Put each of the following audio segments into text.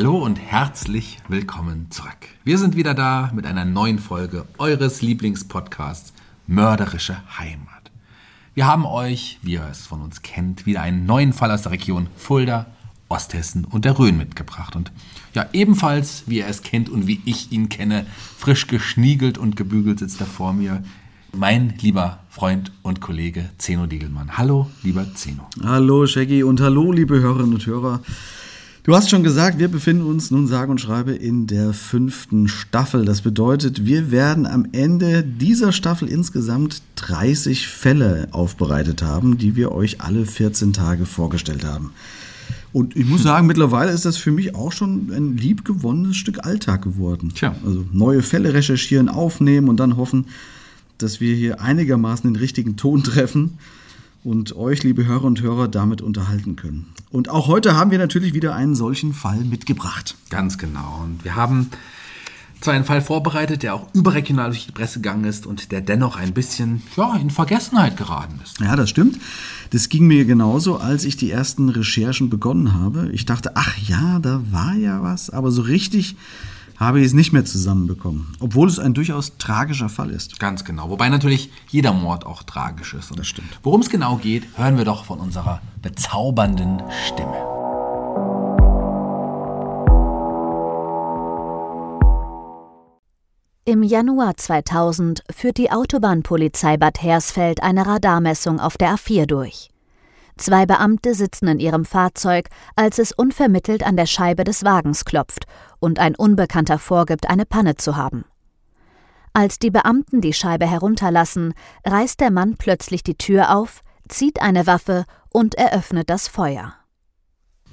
Hallo und herzlich willkommen zurück. Wir sind wieder da mit einer neuen Folge eures Lieblingspodcasts Mörderische Heimat. Wir haben euch, wie ihr es von uns kennt, wieder einen neuen Fall aus der Region Fulda, Osthessen und der Rhön mitgebracht. Und ja, ebenfalls, wie ihr es kennt und wie ich ihn kenne, frisch geschniegelt und gebügelt sitzt er vor mir mein lieber Freund und Kollege Zeno Diegelmann. Hallo, lieber Zeno. Hallo, Shaggy und hallo, liebe Hörerinnen und Hörer. Du hast schon gesagt, wir befinden uns nun sage und schreibe in der fünften Staffel. Das bedeutet, wir werden am Ende dieser Staffel insgesamt 30 Fälle aufbereitet haben, die wir euch alle 14 Tage vorgestellt haben. Und ich muss sagen, mittlerweile ist das für mich auch schon ein liebgewonnenes Stück Alltag geworden. Tja. Also neue Fälle recherchieren, aufnehmen und dann hoffen, dass wir hier einigermaßen den richtigen Ton treffen und euch, liebe Hörer und Hörer, damit unterhalten können. Und auch heute haben wir natürlich wieder einen solchen Fall mitgebracht. Ganz genau. Und wir haben zwar einen Fall vorbereitet, der auch überregional durch die Presse gegangen ist und der dennoch ein bisschen ja, in Vergessenheit geraten ist. Ja, das stimmt. Das ging mir genauso, als ich die ersten Recherchen begonnen habe. Ich dachte, ach ja, da war ja was, aber so richtig habe ich es nicht mehr zusammenbekommen, obwohl es ein durchaus tragischer Fall ist. Ganz genau. Wobei natürlich jeder Mord auch tragisch ist. Und Das stimmt. Worum es genau geht, hören wir doch von unserer bezaubernden Stimme. Im Januar 2000 führt die Autobahnpolizei Bad Hersfeld eine Radarmessung auf der A4 durch. Zwei Beamte sitzen in ihrem Fahrzeug, als es unvermittelt an der Scheibe des Wagens klopft und ein Unbekannter vorgibt, eine Panne zu haben. Als die Beamten die Scheibe herunterlassen, reißt der Mann plötzlich die Tür auf, zieht eine Waffe und eröffnet das Feuer.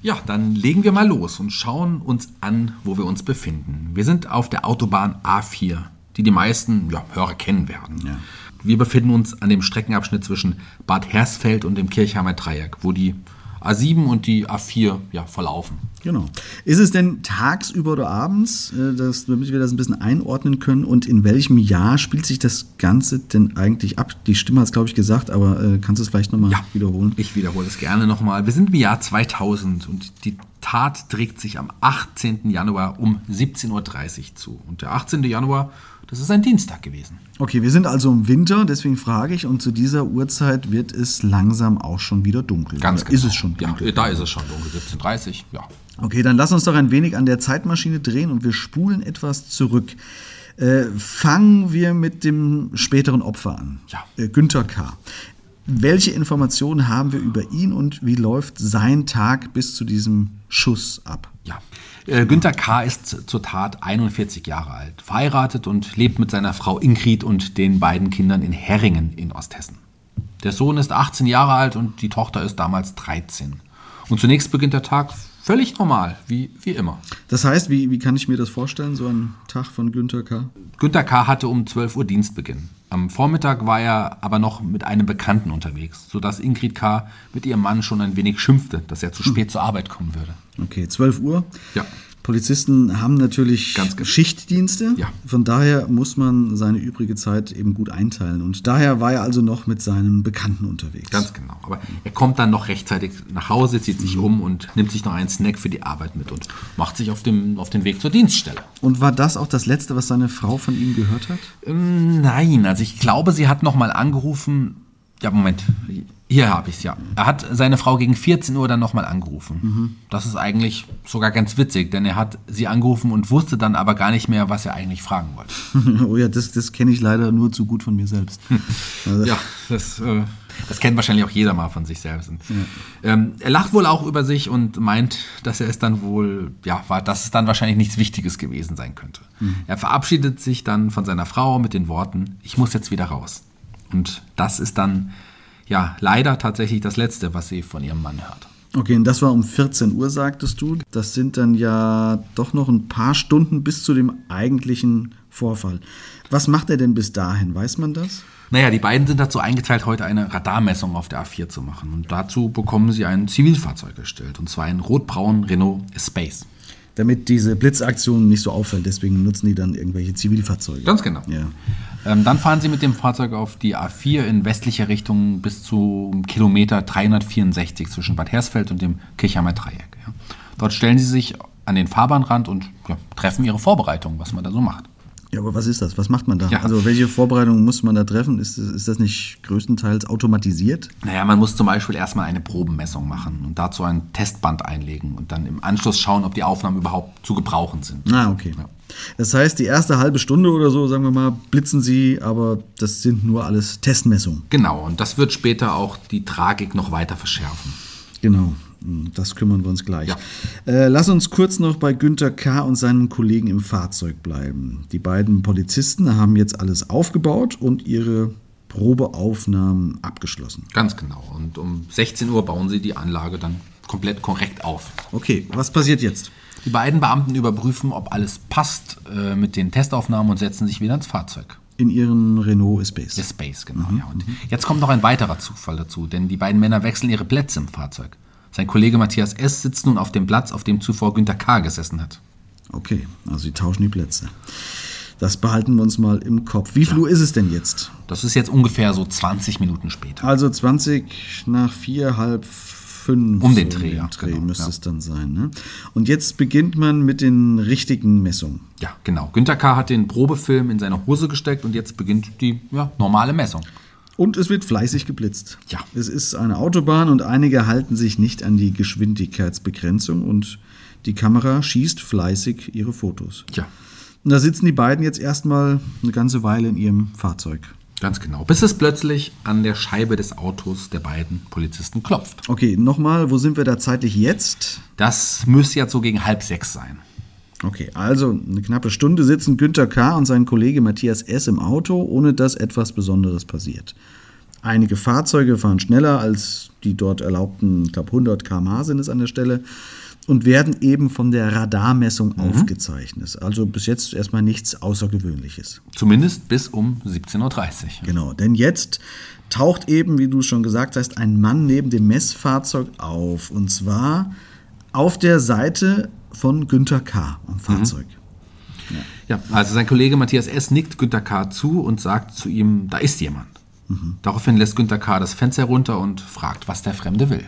Ja, dann legen wir mal los und schauen uns an, wo wir uns befinden. Wir sind auf der Autobahn A4, die die meisten ja, Hörer kennen werden. Wir befinden uns an dem Streckenabschnitt zwischen Bad Hersfeld und dem Kirchheimer Dreieck, wo die A7 und die A4 ja, verlaufen. Genau. Ist es denn tagsüber oder abends, äh, das, damit wir das ein bisschen einordnen können? Und in welchem Jahr spielt sich das Ganze denn eigentlich ab? Die Stimme hat es, glaube ich, gesagt, aber äh, kannst du es vielleicht nochmal Ja, wiederholen? Ich wiederhole es gerne nochmal. Wir sind im Jahr 2000 und die Tat trägt sich am 18. Januar um 17.30 Uhr zu. Und der 18. Januar, das ist ein Dienstag gewesen. Okay, wir sind also im Winter, deswegen frage ich, und zu dieser Uhrzeit wird es langsam auch schon wieder dunkel. Ganz genau. Ist es schon dunkel? Ja, da ist es schon dunkel, 17.30 Uhr, ja. Okay, dann lass uns doch ein wenig an der Zeitmaschine drehen und wir spulen etwas zurück. Äh, fangen wir mit dem späteren Opfer an. Ja. Äh, Günther K. Welche Informationen haben wir über ihn und wie läuft sein Tag bis zu diesem Schuss ab? Ja. Äh, Günther K. ist zur Tat 41 Jahre alt, verheiratet und lebt mit seiner Frau Ingrid und den beiden Kindern in Herringen in Osthessen. Der Sohn ist 18 Jahre alt und die Tochter ist damals 13. Und zunächst beginnt der Tag völlig normal, wie, wie immer. Das heißt, wie, wie kann ich mir das vorstellen, so ein Tag von Günter K.? Günter K. hatte um 12 Uhr Dienstbeginn. Am Vormittag war er aber noch mit einem Bekannten unterwegs, sodass Ingrid K. mit ihrem Mann schon ein wenig schimpfte, dass er zu spät zur Arbeit kommen würde. Okay, 12 Uhr. Ja. Polizisten haben natürlich Ganz genau. Schichtdienste. Ja. Von daher muss man seine übrige Zeit eben gut einteilen. Und daher war er also noch mit seinem Bekannten unterwegs. Ganz genau. Aber er kommt dann noch rechtzeitig nach Hause, zieht sich um und nimmt sich noch einen Snack für die Arbeit mit und macht sich auf, dem, auf den Weg zur Dienststelle. Und war das auch das Letzte, was seine Frau von ihm gehört hat? Ähm, nein, also ich glaube, sie hat nochmal angerufen. Ja, Moment. Hier habe ich es, ja. Er hat seine Frau gegen 14 Uhr dann nochmal angerufen. Das ist eigentlich sogar ganz witzig, denn er hat sie angerufen und wusste dann aber gar nicht mehr, was er eigentlich fragen wollte. oh ja, das, das kenne ich leider nur zu gut von mir selbst. Also, Ja, das, äh, das kennt wahrscheinlich auch jeder mal von sich selbst. Und, ähm, er lacht wohl auch über sich und meint, dass er es dann wohl, ja, war, dass es dann wahrscheinlich nichts Wichtiges gewesen sein könnte. Er verabschiedet sich dann von seiner Frau mit den Worten, ich muss jetzt wieder raus. Und das ist dann, ja, leider tatsächlich das Letzte, was sie von ihrem Mann hört. Okay, und das war um 14 Uhr, sagtest du. Das sind dann ja doch noch ein paar Stunden bis zu dem eigentlichen Vorfall. Was macht er denn bis dahin? Weiß man das? Naja, die beiden sind dazu eingeteilt, heute eine Radarmessung auf der A4 zu machen. Und dazu bekommen sie ein Zivilfahrzeug gestellt, und zwar einen rotbraunen Renault Space. Damit diese Blitzaktion nicht so auffällt. Deswegen nutzen die dann irgendwelche Zivilfahrzeuge. Ganz genau. Ja. Ähm, dann fahren sie mit dem Fahrzeug auf die A4 in westlicher Richtung bis zu Kilometer 364 zwischen Bad Hersfeld und dem Kirchheimer Dreieck. Ja. Dort stellen sie sich an den Fahrbahnrand und ja, treffen ihre Vorbereitungen, was man da so macht. Ja, aber was ist das? Was macht man da? Ja. Also welche Vorbereitungen muss man da treffen? Ist, ist das nicht größtenteils automatisiert? Naja, man muss zum Beispiel erstmal eine Probenmessung machen und dazu ein Testband einlegen und dann im Anschluss schauen, ob die Aufnahmen überhaupt zu gebrauchen sind. Ah, okay. Ja. Das heißt, die erste halbe Stunde oder so, sagen wir mal, blitzen sie, aber das sind nur alles Testmessungen. Genau, und das wird später auch die Tragik noch weiter verschärfen. Genau. Das kümmern wir uns gleich. Ja. Äh, lass uns kurz noch bei Günter K. und seinen Kollegen im Fahrzeug bleiben. Die beiden Polizisten haben jetzt alles aufgebaut und ihre Probeaufnahmen abgeschlossen. Ganz genau. Und um 16 Uhr bauen sie die Anlage dann komplett korrekt auf. Okay, was passiert jetzt? Die beiden Beamten überprüfen, ob alles passt äh, mit den Testaufnahmen und setzen sich wieder ins Fahrzeug. In ihren Renault Space. Der Space, genau. Ja. Und jetzt kommt noch ein weiterer Zufall dazu, denn die beiden Männer wechseln ihre Plätze im Fahrzeug. Sein Kollege Matthias S. sitzt nun auf dem Platz, auf dem zuvor Günter K. gesessen hat. Okay, also sie tauschen die Plätze. Das behalten wir uns mal im Kopf. Wie viel Uhr ist es denn jetzt? Das ist jetzt ungefähr so 20 Minuten später. Also 20 nach vier, halb fünf. Um den Dreh, ja, Dreh genau, müsste ja. es dann sein. Ne? Und jetzt beginnt man mit den richtigen Messungen. Ja, genau. Günter K. hat den Probefilm in seine Hose gesteckt und jetzt beginnt die ja, normale Messung. Und es wird fleißig geblitzt. Ja. Es ist eine Autobahn und einige halten sich nicht an die Geschwindigkeitsbegrenzung und die Kamera schießt fleißig ihre Fotos. Ja, Und da sitzen die beiden jetzt erstmal eine ganze Weile in ihrem Fahrzeug. Ganz genau. Bis es plötzlich an der Scheibe des Autos der beiden Polizisten klopft. Okay, nochmal, wo sind wir da zeitlich jetzt? Das müsste jetzt so gegen halb sechs sein. Okay, also eine knappe Stunde sitzen Günter K. und sein Kollege Matthias S. im Auto, ohne dass etwas Besonderes passiert. Einige Fahrzeuge fahren schneller als die dort erlaubten, ich glaube 100 km/h sind es an der Stelle, und werden eben von der Radarmessung aufgezeichnet. Also bis jetzt erstmal nichts Außergewöhnliches. Zumindest bis um 17.30 Uhr. Genau, denn jetzt taucht eben, wie du schon gesagt hast, ein Mann neben dem Messfahrzeug auf. Und zwar auf der Seite von Günter K. am Fahrzeug. Ja, also sein Kollege Matthias S. nickt Günter K. zu und sagt zu ihm, da ist jemand. Daraufhin lässt Günter K. das Fenster runter und fragt, was der Fremde will.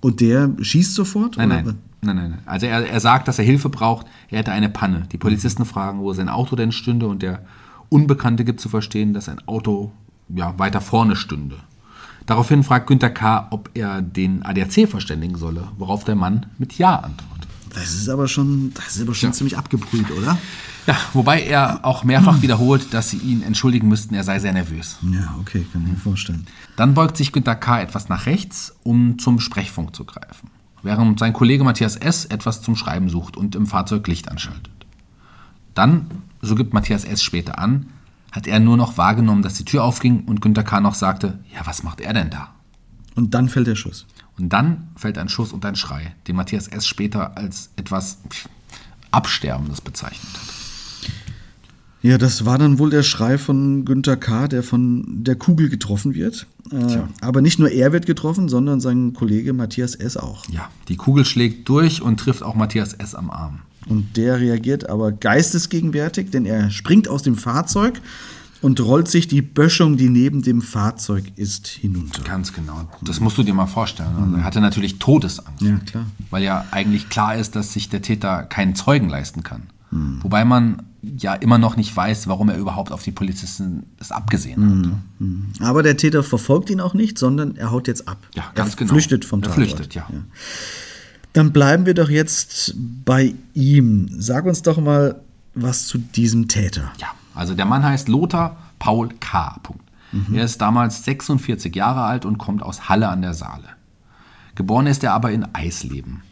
Und der schießt sofort? Nein, oder? nein. Nein, nein, nein. Also er, er sagt, dass er Hilfe braucht. Er hätte eine Panne. Die Polizisten fragen, wo sein Auto denn stünde und der Unbekannte gibt zu verstehen, dass ein Auto ja, weiter vorne stünde. Daraufhin fragt Günter K., ob er den ADAC verständigen solle, worauf der Mann mit Ja antwortet. Das ist aber schon, das ist aber schon Ja. ziemlich abgebrüht, oder? Ja, wobei er auch mehrfach wiederholt, dass sie ihn entschuldigen müssten, er sei sehr nervös. Ja, okay, kann ich mir vorstellen. Dann beugt sich Günter K. etwas nach rechts, um zum Sprechfunk zu greifen, während sein Kollege Matthias S. etwas zum Schreiben sucht und im Fahrzeug Licht anschaltet. Dann, so gibt Matthias S. später an, hat er nur noch wahrgenommen, dass die Tür aufging und Günter K. noch sagte, ja, was macht er denn da? Und dann fällt der Schuss. Und dann fällt ein Schuss und ein Schrei, den Matthias S. später als etwas Absterbendes bezeichnet hat. Ja, das war dann wohl der Schrei von Günter K., der von der Kugel getroffen wird. Äh, aber nicht nur er wird getroffen, sondern sein Kollege Matthias S. auch. Ja, die Kugel schlägt durch und trifft auch Matthias S. am Arm. Und der reagiert aber geistesgegenwärtig, denn er springt aus dem Fahrzeug und rollt sich die Böschung, die neben dem Fahrzeug ist, hinunter. Ganz genau. Das musst du dir mal vorstellen. Also er hatte natürlich Todesangst. Ja, klar. Weil ja eigentlich klar ist, dass sich der Täter keinen Zeugen leisten kann. Wobei man ja immer noch nicht weiß, warum er überhaupt auf die Polizisten es abgesehen hat. Aber der Täter verfolgt ihn auch nicht, sondern er haut jetzt ab. Ja, ganz er genau. flüchtet vom Er Tatort. flüchtet, ja. Dann bleiben wir doch jetzt bei ihm. Sag uns doch mal was zu diesem Täter. Ja, also der Mann heißt Lothar Paul K. Punkt. Er ist damals 46 Jahre alt und kommt aus Halle an der Saale. Geboren ist er aber in Eisleben.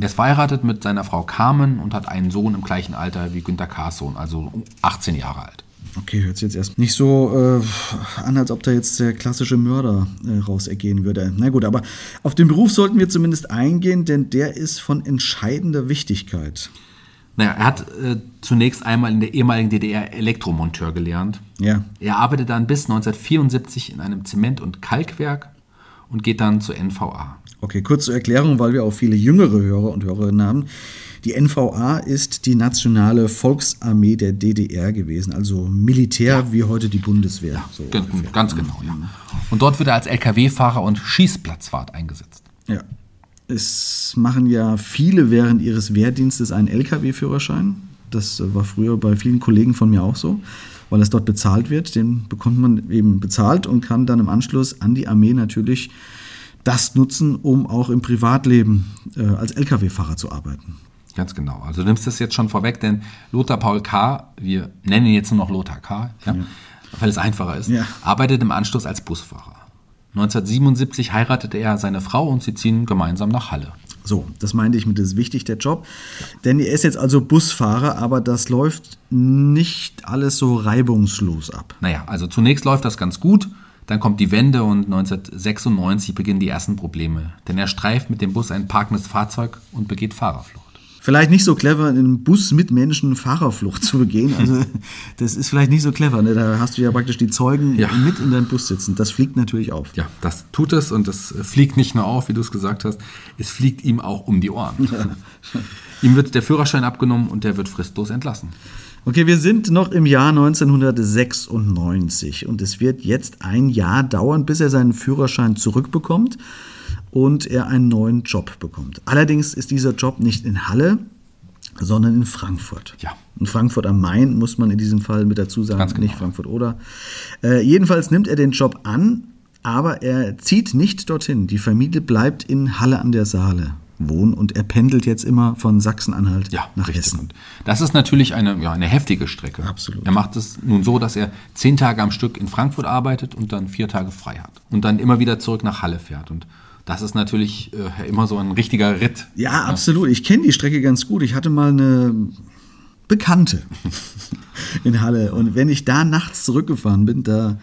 Er ist verheiratet mit seiner Frau Carmen und hat einen Sohn im gleichen Alter wie Günter K.'s Sohn, also 18 Jahre alt. Okay, hört sich jetzt erst nicht so äh, an, als ob da jetzt der klassische Mörder äh, rausergehen würde. Na gut, aber auf den Beruf sollten wir zumindest eingehen, denn der ist von entscheidender Wichtigkeit. Naja, er hat äh, zunächst einmal in der ehemaligen DDR Elektromonteur gelernt. Ja. Er arbeitet dann bis 1974 in einem Zement- und Kalkwerk und geht dann zur NVA. Okay, kurz zur Erklärung, weil wir auch viele jüngere Hörer und Hörerinnen haben. Die NVA ist die nationale Volksarmee der DDR gewesen, also Militär wie heute die Bundeswehr. so Gen- ungefähr. Ganz genau, ja. Und dort wird er als LKW-Fahrer und Schießplatzwart eingesetzt. Ja. Es machen ja viele während ihres Wehrdienstes einen Lkw-Führerschein. Das war früher bei vielen Kollegen von mir auch so, weil es dort bezahlt wird. Den bekommt man eben bezahlt und kann dann im Anschluss an die Armee natürlich das nutzen, um auch im Privatleben äh, als Lkw-Fahrer zu arbeiten. Ganz genau. Also du nimmst das jetzt schon vorweg, denn Lothar Paul K., wir nennen ihn jetzt nur noch Lothar K., ja, weil es einfacher ist, Ja. arbeitet im Anschluss als Busfahrer. 1977 heiratete er seine Frau und sie ziehen gemeinsam nach Halle. So, das meinte ich mit, das ist wichtig, der Job. Denn er ist jetzt also Busfahrer, aber das läuft nicht alles so reibungslos ab. Naja, also zunächst läuft das ganz gut, dann kommt die Wende und 1996 beginnen die ersten Probleme. Denn er streift mit dem Bus ein parkendes Fahrzeug und begeht Fahrerflucht. Vielleicht nicht so clever, in einem Bus mit Menschen Fahrerflucht zu begehen. Also, das ist vielleicht nicht so clever. Ne? Da hast du ja praktisch die Zeugen Ja. mit in deinem Bus sitzen. Das fliegt natürlich auf. Ja, das tut es und es fliegt nicht nur auf, wie du es gesagt hast, es fliegt ihm auch um die Ohren. ihm wird der Führerschein abgenommen und der wird fristlos entlassen. Okay, wir sind noch im Jahr 1996 und es wird jetzt ein Jahr dauern, bis er seinen Führerschein zurückbekommt und er einen neuen Job bekommt. Allerdings ist dieser Job nicht in Halle, sondern in Frankfurt. Ja. In Frankfurt am Main muss man in diesem Fall mit dazu sagen, genau. nicht Frankfurt oder. Äh, jedenfalls nimmt er den Job an, aber er zieht nicht dorthin. Die Familie bleibt in Halle an der Saale wohnen und er pendelt jetzt immer von Sachsen-Anhalt Ja, nach richtig. Hessen. Das ist natürlich eine, ja, eine heftige Strecke. Absolut. Er macht es nun so, dass er zehn Tage am Stück in Frankfurt arbeitet und dann vier Tage frei hat. Und dann immer wieder zurück nach Halle fährt. Und das ist natürlich äh, immer so ein richtiger Ritt. Ja, absolut. Ich kenne die Strecke ganz gut. Ich hatte mal eine Bekannte in Halle. Und wenn ich da nachts zurückgefahren bin, da,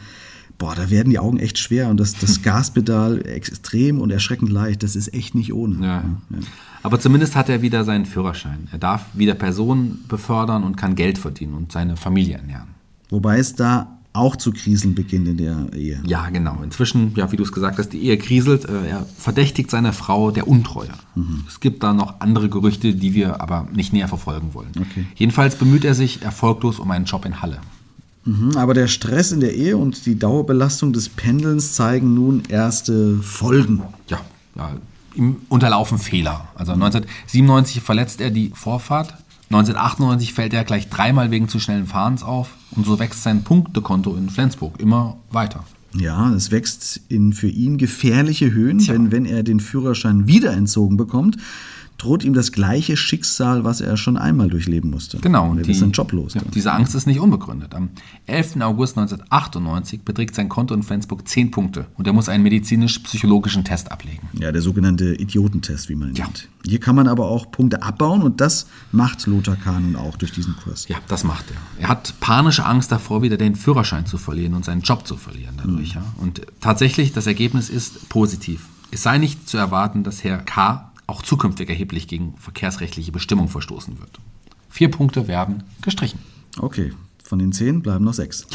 boah, da werden die Augen echt schwer. Und das, das Gaspedal extrem und erschreckend leicht. Das ist echt nicht ohne. Ja. Aber zumindest hat er wieder seinen Führerschein. Er darf wieder Personen befördern und kann Geld verdienen und seine Familie ernähren. Wobei es da auch zu Krisen beginnt in der Ehe. Ja, genau. Inzwischen, ja, wie du es gesagt hast, die Ehe kriselt. Äh, Er verdächtigt seine Frau der Untreue. Es gibt da noch andere Gerüchte, die wir aber nicht näher verfolgen wollen. Okay. Jedenfalls bemüht er sich erfolglos um einen Job in Halle. Mhm, Aber der Stress in der Ehe und die Dauerbelastung des Pendelns zeigen nun erste Folgen. Ja, ja ihm unterlaufen Fehler. Also 1997 verletzt er die Vorfahrt. 1998 fällt er gleich dreimal wegen zu schnellen Fahrens auf und so wächst sein Punktekonto in Flensburg immer weiter. Ja, es wächst in für ihn gefährliche Höhen, Tja. denn wenn er den Führerschein wieder entzogen bekommt, droht ihm das gleiche Schicksal, was er schon einmal durchleben musste. Genau. Und er ist sein Job los. Ja, diese Angst ist nicht unbegründet. Am 11. August 1998 beträgt sein Konto in Flensburg 10 Punkte und er muss einen medizinisch-psychologischen Test ablegen. Ja, der sogenannte Idiotentest, wie man ihn Ja. nennt. Hier kann man aber auch Punkte abbauen und das macht Lothar K. nun auch durch diesen Kurs. Ja, das macht er. Er hat panische Angst davor, wieder den Führerschein zu verlieren und seinen Job zu verlieren dadurch. Ja. Und tatsächlich, das Ergebnis ist positiv. Es sei nicht zu erwarten, dass Herr K. auch zukünftig erheblich gegen verkehrsrechtliche Bestimmungen verstoßen wird. Vier Punkte werden gestrichen. Okay, von den zehn bleiben noch sechs.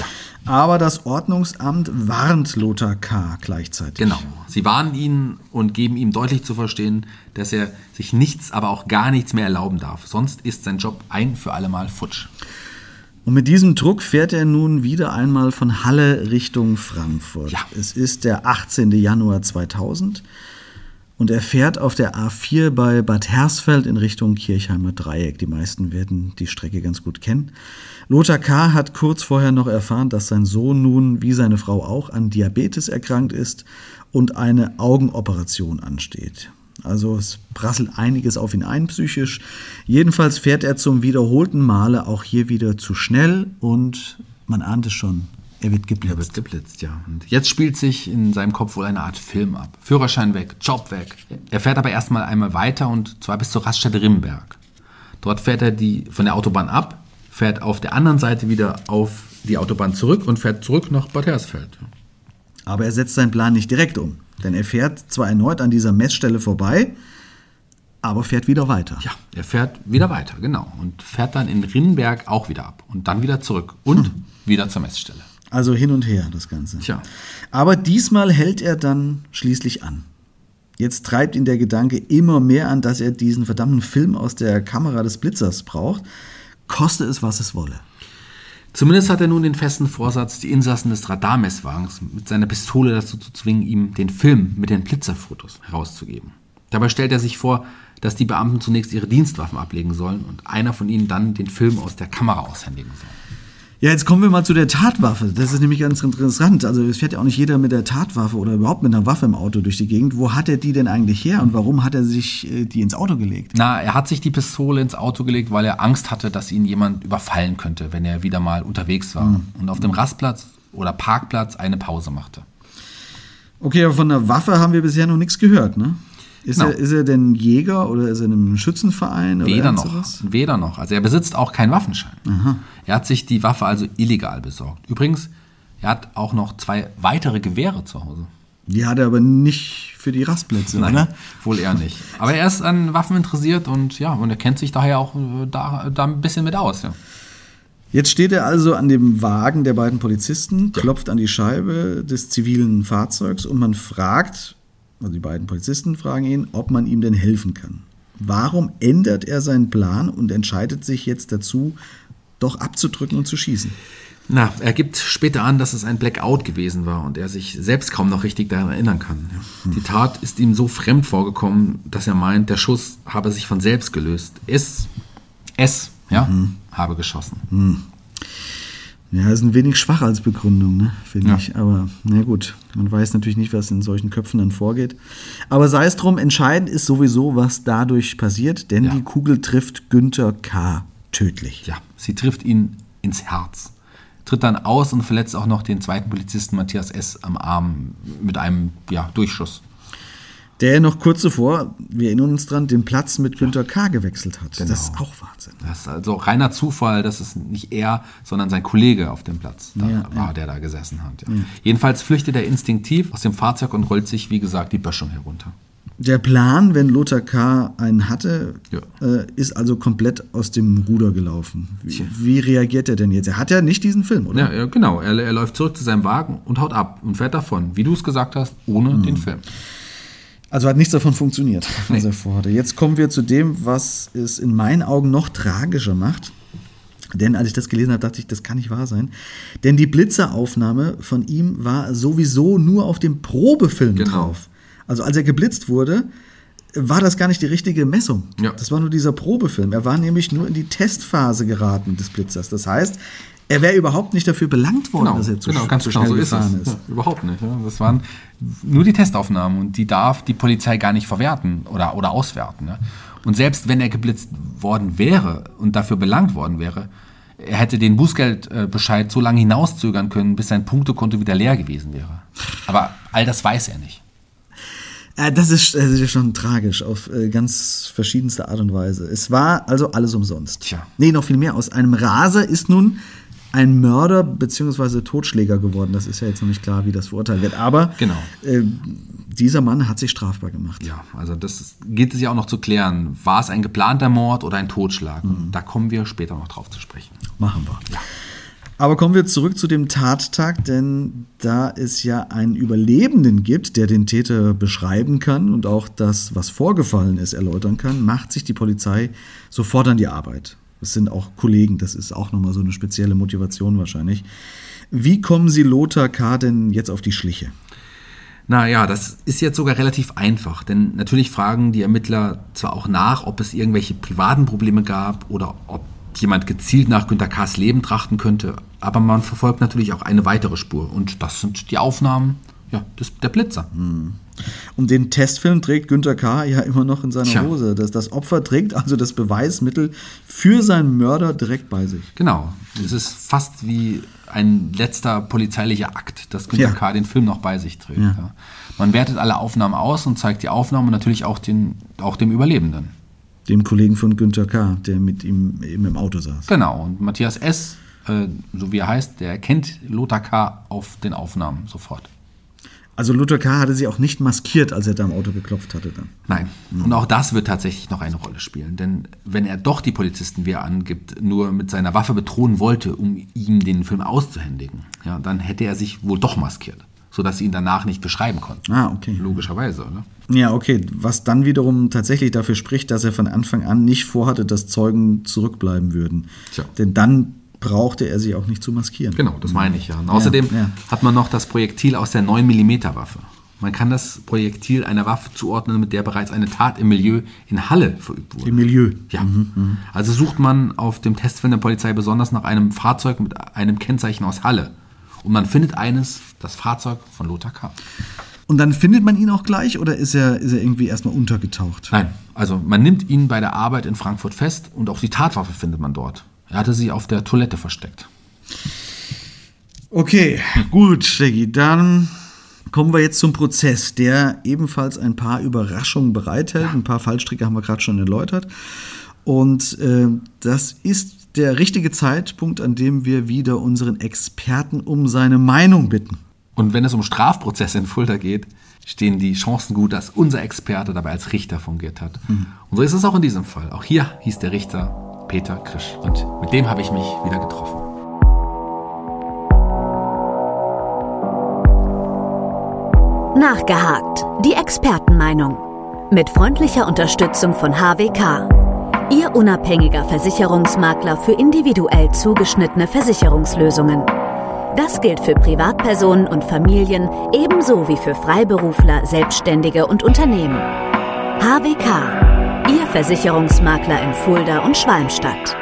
Aber das Ordnungsamt warnt Lothar K. gleichzeitig. Genau. Sie warnen ihn und geben ihm deutlich zu verstehen, dass er sich nichts, aber auch gar nichts mehr erlauben darf. Sonst ist sein Job ein für allemal futsch. Und mit diesem Druck fährt er nun wieder einmal von Halle Richtung Frankfurt. Ja. Es ist der 18. Januar 2000 und er fährt auf der A4 bei Bad Hersfeld in Richtung Kirchheimer Dreieck. Die meisten werden die Strecke ganz gut kennen. Lothar K. hat kurz vorher noch erfahren, dass sein Sohn nun, wie seine Frau auch, an Diabetes erkrankt ist und eine Augenoperation ansteht. Also es prasselt einiges auf ihn ein psychisch. Jedenfalls fährt er zum wiederholten Male auch hier wieder zu schnell und man ahnt es schon, er wird geblitzt. Er wird geblitzt, ja. Und jetzt spielt sich in seinem Kopf wohl eine Art Film ab. Führerschein weg, Job weg. Er fährt aber erstmal einmal weiter und zwar bis zur Raststätte Rimberg. Dort fährt er die, von der Autobahn ab, fährt auf der anderen Seite wieder auf die Autobahn zurück und fährt zurück nach Bad Hersfeld. Aber er setzt seinen Plan nicht direkt um, denn er fährt zwar erneut an dieser Messstelle vorbei, aber fährt wieder weiter. Ja, er fährt wieder weiter, genau. Und fährt dann in Rinnenberg auch wieder ab. Und dann wieder zurück. Und wieder zur Messstelle. Also hin und her das Ganze. Tja. Aber diesmal hält er dann schließlich an. Jetzt treibt ihn der Gedanke immer mehr an, dass er diesen verdammten Film aus der Kamera des Blitzers braucht, koste es, was es wolle. Zumindest hat er nun den festen Vorsatz, die Insassen des Radarmesswagens mit seiner Pistole dazu zu zwingen, ihm den Film mit den Blitzerfotos herauszugeben. Dabei stellt er sich vor, dass die Beamten zunächst ihre Dienstwaffen ablegen sollen und einer von ihnen dann den Film aus der Kamera aushändigen soll. Ja, jetzt kommen wir mal zu der Tatwaffe. Das ist nämlich ganz interessant. Also es fährt ja auch nicht jeder mit der Tatwaffe oder überhaupt mit einer Waffe im Auto durch die Gegend. Wo hat er die denn eigentlich her und warum hat er sich äh, die ins Auto gelegt? Na, er hat sich die Pistole ins Auto gelegt, weil er Angst hatte, dass ihn jemand überfallen könnte, wenn er wieder mal unterwegs war und auf dem Rastplatz oder Parkplatz eine Pause machte. Okay, aber von der Waffe haben wir bisher noch nichts gehört, ne? Ist, Genau. er, ist er denn Jäger oder ist er in einem Schützenverein? Oder Weder noch. sowas? Weder noch. Also er besitzt auch keinen Waffenschein. Er hat sich die Waffe also illegal besorgt. Übrigens, er hat auch noch zwei weitere Gewehre zu Hause. Die hat er aber nicht für die Rastplätze, oder? wohl eher nicht. Aber er ist an Waffen interessiert und ja, und er kennt sich daher auch äh, da, da ein bisschen mit aus. Ja. Jetzt steht er also an dem Wagen der beiden Polizisten, klopft an die Scheibe des zivilen Fahrzeugs und man fragt, also die beiden Polizisten fragen ihn, ob man ihm denn helfen kann. Warum ändert er seinen Plan und entscheidet sich jetzt dazu, doch abzudrücken und zu schießen? Na, er gibt später an, dass es ein Blackout gewesen war und er sich selbst kaum noch richtig daran erinnern kann. Die Tat ist ihm so fremd vorgekommen, dass er meint, der Schuss habe sich von selbst gelöst. Es, es, ja, habe geschossen. Ja, ist ein wenig schwach als Begründung, ne, finde Ja. ich. Aber na gut, man weiß natürlich nicht, was in solchen Köpfen dann vorgeht. Aber sei es drum, entscheidend ist sowieso, was dadurch passiert, denn Ja. die Kugel trifft Günther K. tödlich. Ja, sie trifft ihn ins Herz, tritt dann aus und verletzt auch noch den zweiten Polizisten Matthias S. am Arm mit einem ja, Durchschuss. Der noch kurz zuvor, wir erinnern uns dran, den Platz mit Günther K. gewechselt hat. Das ist auch Wahnsinn. Das ist also reiner Zufall, dass es nicht er, sondern sein Kollege auf dem Platz da Ja, war, der da gesessen hat. Ja. Jedenfalls flüchtet er instinktiv aus dem Fahrzeug und rollt sich, wie gesagt, die Böschung herunter. Der Plan, wenn Lothar K. einen hatte, Ja. äh, ist also komplett aus dem Ruder gelaufen. Wie, wie reagiert er denn jetzt? Er hat ja nicht diesen Film, oder? Ja, ja genau. Er, er läuft zurück zu seinem Wagen und haut ab und fährt davon, wie du es gesagt hast, ohne Hm. den Film. Also hat nichts davon funktioniert, was er vorhatte. Jetzt kommen wir zu dem, was es in meinen Augen noch tragischer macht. Denn als ich das gelesen habe, dachte ich, das kann nicht wahr sein. Denn die Blitzeraufnahme von ihm war sowieso nur auf dem Probefilm Genau. drauf. Also als er geblitzt wurde, war das gar nicht die richtige Messung. Ja. Das war nur dieser Probefilm. Er war nämlich nur in die Testphase geraten des Blitzers. Das heißt, er wäre überhaupt nicht dafür belangt worden, Genau, dass er zu, genau ganz genau schnell so ist es. gefahren ist. Ja, überhaupt nicht. Ja. Das waren nur die Testaufnahmen und die darf die Polizei gar nicht verwerten oder, oder auswerten. Ja. Und selbst wenn er geblitzt worden wäre und dafür belangt worden wäre, er hätte den Bußgeldbescheid so lange hinauszögern können, bis sein Punktekonto wieder leer gewesen wäre. Aber all das weiß er nicht. Äh, das ist, das ist schon tragisch auf äh, ganz verschiedenste Art und Weise. Es war also alles umsonst. Tja. Nee, noch viel mehr. Aus einem Raser ist nun ein Mörder bzw. Totschläger geworden. Das ist ja jetzt noch nicht klar, wie das verurteilt wird. Aber Genau. äh, dieser Mann hat sich strafbar gemacht. Ja, also das gilt es ja auch noch zu klären. War es ein geplanter Mord oder ein Totschlag? Und Da kommen wir später noch drauf zu sprechen. Machen wir. Aber kommen wir zurück zu dem Tattag, denn da es ja einen Überlebenden gibt, der den Täter beschreiben kann und auch das, was vorgefallen ist, erläutern kann, macht sich die Polizei sofort an die Arbeit. Das sind auch Kollegen, das ist auch nochmal so eine spezielle Motivation wahrscheinlich. Wie kommen Sie Lothar K. denn jetzt auf die Schliche? Naja, das ist jetzt sogar relativ einfach, denn natürlich fragen die Ermittler zwar auch nach, ob es irgendwelche privaten Probleme gab oder ob jemand gezielt nach Günter K.s Leben trachten könnte, aber man verfolgt natürlich auch eine weitere Spur und das sind die Aufnahmen ja, des, der Blitzer. Und den Testfilm trägt Günter K. ja immer noch in seiner Tja. Hose. Das, das Opfer trägt also das Beweismittel für seinen Mörder direkt bei sich. Genau, es ist fast wie ein letzter polizeilicher Akt, dass Günter Ja. K. den Film noch bei sich trägt. Ja. Ja. Man wertet alle Aufnahmen aus und zeigt die Aufnahmen natürlich auch, den, auch dem Überlebenden. Dem Kollegen von Günter K., der mit ihm eben im Auto saß. Genau, und Matthias S., äh, so wie er heißt, der erkennt Lothar K. auf den Aufnahmen sofort. Also Luther K. hatte sie auch nicht maskiert, als er da im Auto geklopft hatte dann. Nein, und auch das wird tatsächlich noch eine Rolle spielen. Denn wenn er doch die Polizisten, wie er angibt, nur mit seiner Waffe bedrohen wollte, um ihm den Film auszuhändigen, ja, dann hätte er sich wohl doch maskiert, sodass sie ihn danach nicht beschreiben konnten. Ah, okay. Logischerweise, oder? Ja, okay. Was dann wiederum tatsächlich dafür spricht, dass er von Anfang an nicht vorhatte, dass Zeugen zurückbleiben würden. Tja. Denn dann brauchte er sich auch nicht zu maskieren. Genau, das meine ich ja. Und außerdem ja. hat man noch das Projektil aus der 9 mm Waffe. Man kann das Projektil einer Waffe zuordnen, mit der bereits eine Tat im Milieu in Halle verübt wurde. Im Milieu. Ja. Also sucht man auf dem Testfilm der Polizei besonders nach einem Fahrzeug mit einem Kennzeichen aus Halle. Und man findet eines, das Fahrzeug von Lothar K. Und dann findet man ihn auch gleich oder ist er, ist er irgendwie erstmal untergetaucht? Nein, also man nimmt ihn bei der Arbeit in Frankfurt fest und auch die Tatwaffe findet man dort. Er hatte sie auf der Toilette versteckt. Okay, gut, Steggy. Dann kommen wir jetzt zum Prozess, der ebenfalls ein paar Überraschungen bereithält. Ein paar Fallstricke haben wir gerade schon erläutert. Und äh, das ist der richtige Zeitpunkt, an dem wir wieder unseren Experten um seine Meinung bitten. Und wenn es um Strafprozesse in Fulda geht, stehen die Chancen gut, dass unser Experte dabei als Richter fungiert hat. Und so ist es auch in diesem Fall. Auch hier hieß der Richter Peter Krisch. Und mit dem habe ich mich wieder getroffen. Nachgehakt. Die Expertenmeinung. Mit freundlicher Unterstützung von HWK. Ihr unabhängiger Versicherungsmakler für individuell zugeschnittene Versicherungslösungen. Das gilt für Privatpersonen und Familien ebenso wie für Freiberufler, Selbstständige und Unternehmen. HWK. Ihr Versicherungsmakler in Fulda und Schwalmstadt.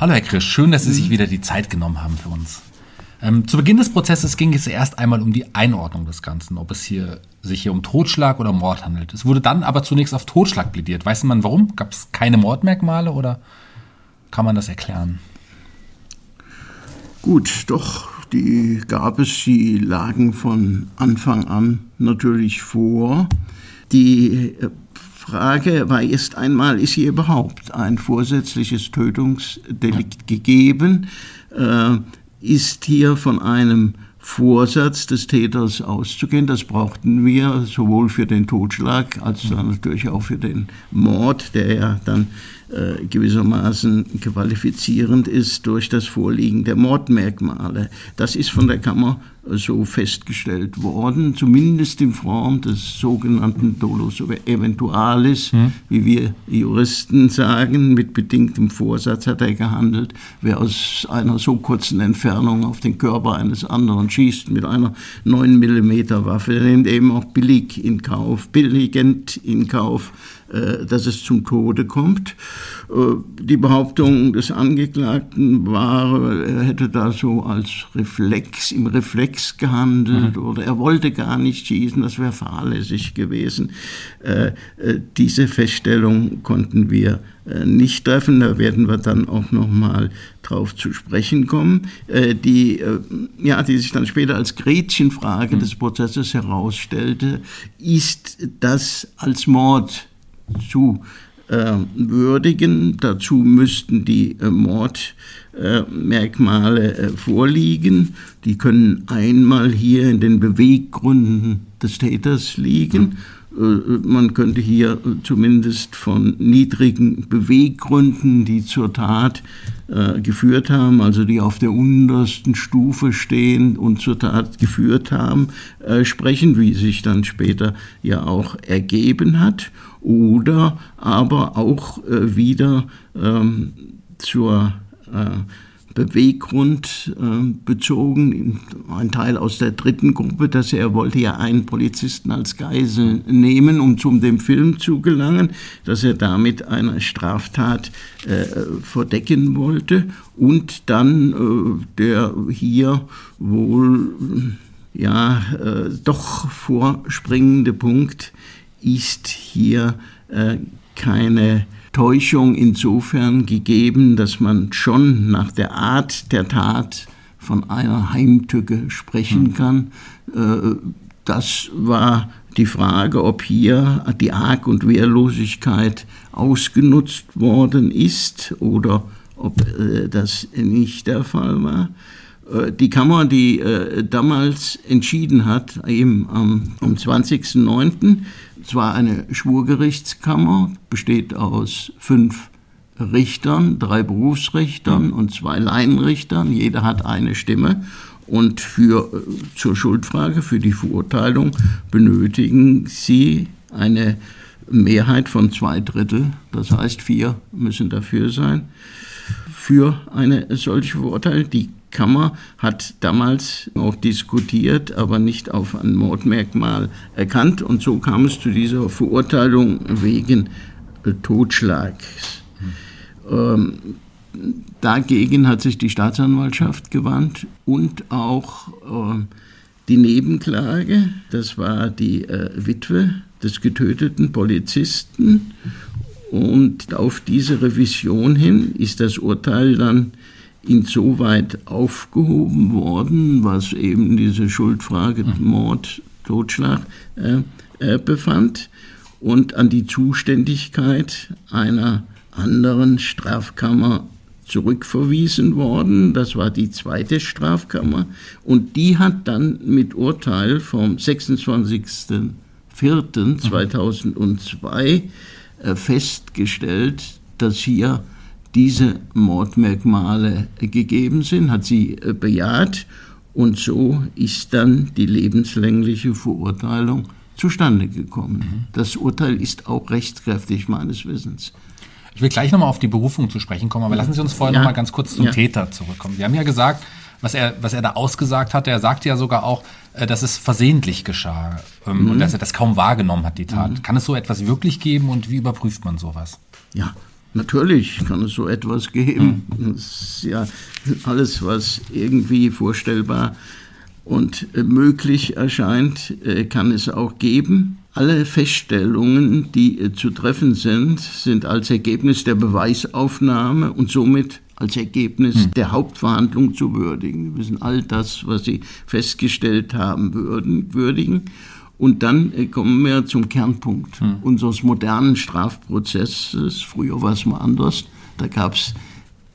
Hallo Herr Krisch, schön, dass Sie sich wieder die Zeit genommen haben für uns. Ähm, zu Beginn des Prozesses ging es erst einmal um die Einordnung des Ganzen, ob es hier, sich hier um Totschlag oder Mord handelt. Es wurde dann aber zunächst auf Totschlag plädiert. Weiß man warum? Gab es keine Mordmerkmale oder kann man das erklären? Gut, doch, die gab es, sie lagen von Anfang an natürlich vor. Die äh, Frage war erst einmal, ist hier überhaupt ein vorsätzliches Tötungsdelikt gegeben? Äh, ist hier von einem Vorsatz des Täters auszugehen. Das brauchten wir sowohl für den Totschlag als dann natürlich auch für den Mord, der ja dann äh, gewissermaßen qualifizierend ist durch das Vorliegen der Mordmerkmale. Das ist von der Kammer so festgestellt worden, zumindest in Form des sogenannten Dolus eventualis, wie wir Juristen sagen, mit bedingtem Vorsatz hat er gehandelt. Wer aus einer so kurzen Entfernung auf den Körper eines anderen schießt mit einer 9 mm Waffe, nimmt eben auch billig in Kauf, billigend in Kauf, dass es zum Tode kommt. Äh, die Behauptung des Angeklagten war, er hätte da so als Reflex, im Reflex gehandelt mhm. oder er wollte gar nicht schießen, das wäre fahrlässig gewesen. Äh, diese Feststellung konnten wir nicht treffen, da werden wir dann auch nochmal drauf zu sprechen kommen, die, ja, die sich dann später als Gretchenfrage mhm. des Prozesses herausstellte, ist das als Mord zu äh, würdigen. Dazu müssten die äh, Mordmerkmale äh, vorliegen. Die können einmal hier in den Beweggründen des Täters liegen. Man könnte hier zumindest von niedrigen Beweggründen, die zur Tat äh, geführt haben, also die auf der untersten Stufe stehen und zur Tat geführt haben, äh, sprechen, wie sich dann später ja auch ergeben hat. Oder aber auch äh, wieder ähm, zur äh, Beweggrund äh, bezogen, ein Teil aus der dritten Gruppe, dass er wollte ja einen Polizisten als Geisel nehmen, um zum dem Film zu gelangen, dass er damit eine Straftat äh, verdecken wollte. Und dann äh, der hier wohl ja äh, doch vorspringende Punkt ist hier äh, keine Täuschung insofern gegeben, dass man schon nach der Art der Tat von einer Heimtücke sprechen hm. kann. Äh, das war die Frage, ob hier die Arg- und Wehrlosigkeit ausgenutzt worden ist oder ob äh, das nicht der Fall war. Äh, die Kammer, die äh, damals entschieden hat, eben am, am 20.09., zwar eine Schwurgerichtskammer, besteht aus fünf Richtern, drei Berufsrichtern und zwei Laienrichtern, jeder hat eine Stimme. Und für, äh, zur Schuldfrage, für die Verurteilung benötigen sie eine Mehrheit von zwei Drittel, das heißt vier müssen dafür sein, für eine solche Verurteilung. Die Kammer hat damals auch diskutiert, aber nicht auf ein Mordmerkmal erkannt. Und so kam es zu dieser Verurteilung wegen äh, Totschlags. Ähm, dagegen hat sich die Staatsanwaltschaft gewandt und auch äh, die Nebenklage, das war die äh, Witwe des getöteten Polizisten. Und auf diese Revision hin ist das Urteil dann insoweit aufgehoben worden, was eben diese Schuldfrage mhm. Mord, Totschlag äh, äh, befand und an die Zuständigkeit einer anderen Strafkammer zurückverwiesen worden. Das war die zweite Strafkammer. Und die hat dann mit Urteil vom 26.04.2002 äh, festgestellt, dass hier diese Mordmerkmale gegeben sind, hat sie äh, bejaht und so ist dann die lebenslängliche Verurteilung zustande gekommen. Mhm. Das Urteil ist auch rechtskräftig meines Wissens. Ich will gleich nochmal auf die Berufung zu sprechen kommen, aber lassen Sie uns vorher ja. nochmal ganz kurz zum ja. Täter zurückkommen. Sie haben ja gesagt, was er, was er da ausgesagt hat, er sagte ja sogar auch, äh, dass es versehentlich geschah ähm, mhm. und dass er das kaum wahrgenommen hat, die Tat. Mhm. Kann es so etwas wirklich geben und wie überprüft man sowas? Ja, Natürlich kann es so etwas geben. Das ist ja alles, was irgendwie vorstellbar und möglich erscheint, äh, kann es auch geben. Alle Feststellungen, die äh, zu treffen sind, sind als Ergebnis der Beweisaufnahme und somit als Ergebnis hm. der Hauptverhandlung zu würdigen. Wir müssen all das, was Sie festgestellt haben, würdigen. Und dann äh, kommen wir zum Kernpunkt hm. unseres modernen Strafprozesses. Früher war es mal anders. Da gab es